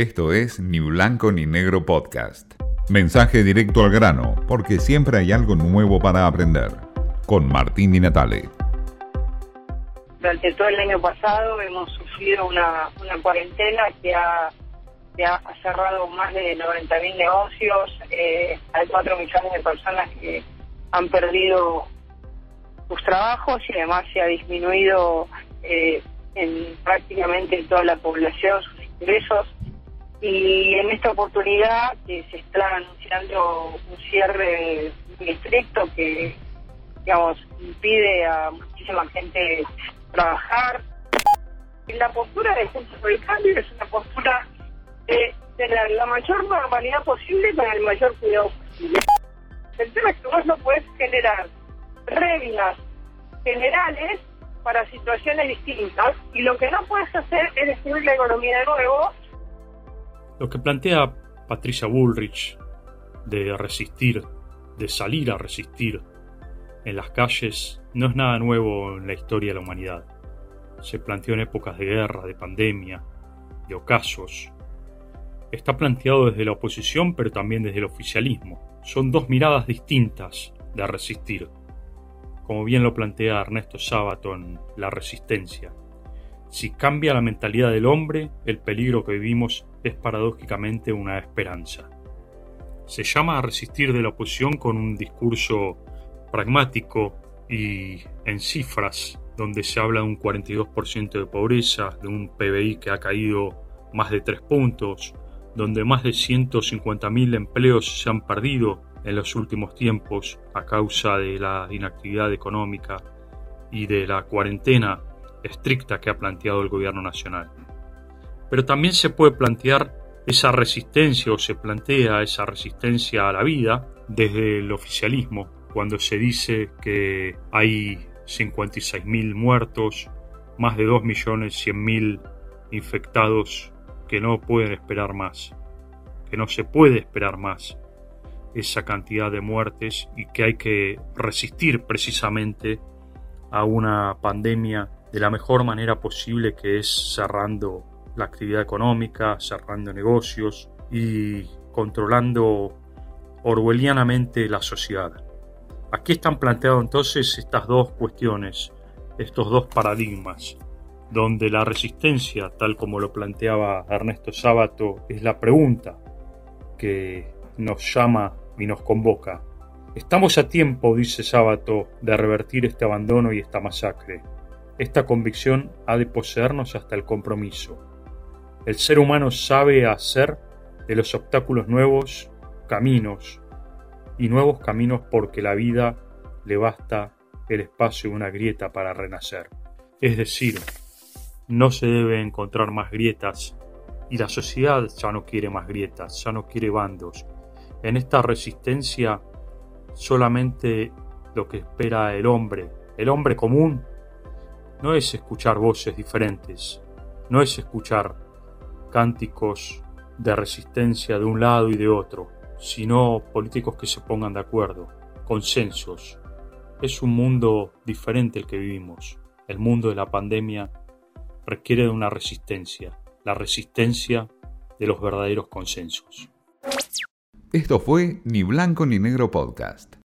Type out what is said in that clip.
Esto es Ni Blanco ni Negro Podcast. Mensaje directo al grano, porque siempre hay algo nuevo para aprender. Con Martín Di Natale. Durante todo el año pasado hemos sufrido una, cuarentena que ha, cerrado más de 90.000 negocios, eh, hay 4 millones de personas que han perdido sus trabajos y además se ha disminuido eh, en prácticamente toda la población sus ingresos. Y en esta oportunidad que se está anunciando un cierre muy estricto que, digamos, impide a muchísima gente trabajar. La postura de Juntos por el Cambio es una postura de tener la mayor normalidad posible con el mayor cuidado posible. El tema es que vos no puedes generar reglas generales para situaciones distintas y lo que no puedes hacer es destruir la economía de nuevo. Lo que plantea Patricia Bullrich de resistir, de salir a resistir en las calles, no es nada nuevo en la historia de la humanidad. Se planteó en épocas de guerra, de pandemia, de ocasos. Está planteado desde la oposición, pero también desde el oficialismo. Son dos miradas distintas de resistir como bien lo plantea Ernesto Sábato en La Resistencia. Si cambia la mentalidad del hombre, el peligro que vivimos es paradójicamente una esperanza. Se llama a resistir de la oposición con un discurso pragmático y en cifras, donde se habla de un 42% de pobreza, de un PBI que ha caído más de 3 puntos, donde más de 150.000 empleos se han perdido, en los últimos tiempos a causa de la inactividad económica y de la cuarentena estricta que ha planteado el gobierno nacional. Pero también se puede plantear esa resistencia o se plantea esa resistencia a la vida desde el oficialismo, cuando se dice que hay 56.000 muertos, más de 2.100.000 infectados que no pueden esperar más, que no se puede esperar más esa cantidad de muertes y que hay que resistir precisamente a una pandemia de la mejor manera posible que es cerrando la actividad económica, cerrando negocios y controlando orwellianamente la sociedad. Aquí están planteadas entonces estas dos cuestiones, estos dos paradigmas, donde la resistencia, tal como lo planteaba Ernesto Sábato, es la pregunta que nos llama y nos convoca. Estamos a tiempo, dice Sábato, de revertir este abandono y esta masacre. Esta convicción ha de poseernos hasta el compromiso. El ser humano sabe hacer de los obstáculos nuevos caminos y nuevos caminos porque la vida le basta el espacio de una grieta para renacer. Es decir, no se debe encontrar más grietas y la sociedad ya no quiere más grietas, ya no quiere bandos, en esta resistencia solamente lo que espera el hombre, el hombre común, no es escuchar voces diferentes, no es escuchar cánticos de resistencia de un lado y de otro, sino políticos que se pongan de acuerdo, consensos. Es un mundo diferente el que vivimos. El mundo de la pandemia requiere de una resistencia, la resistencia de los verdaderos consensos. Esto fue Ni Blanco ni Negro Podcast.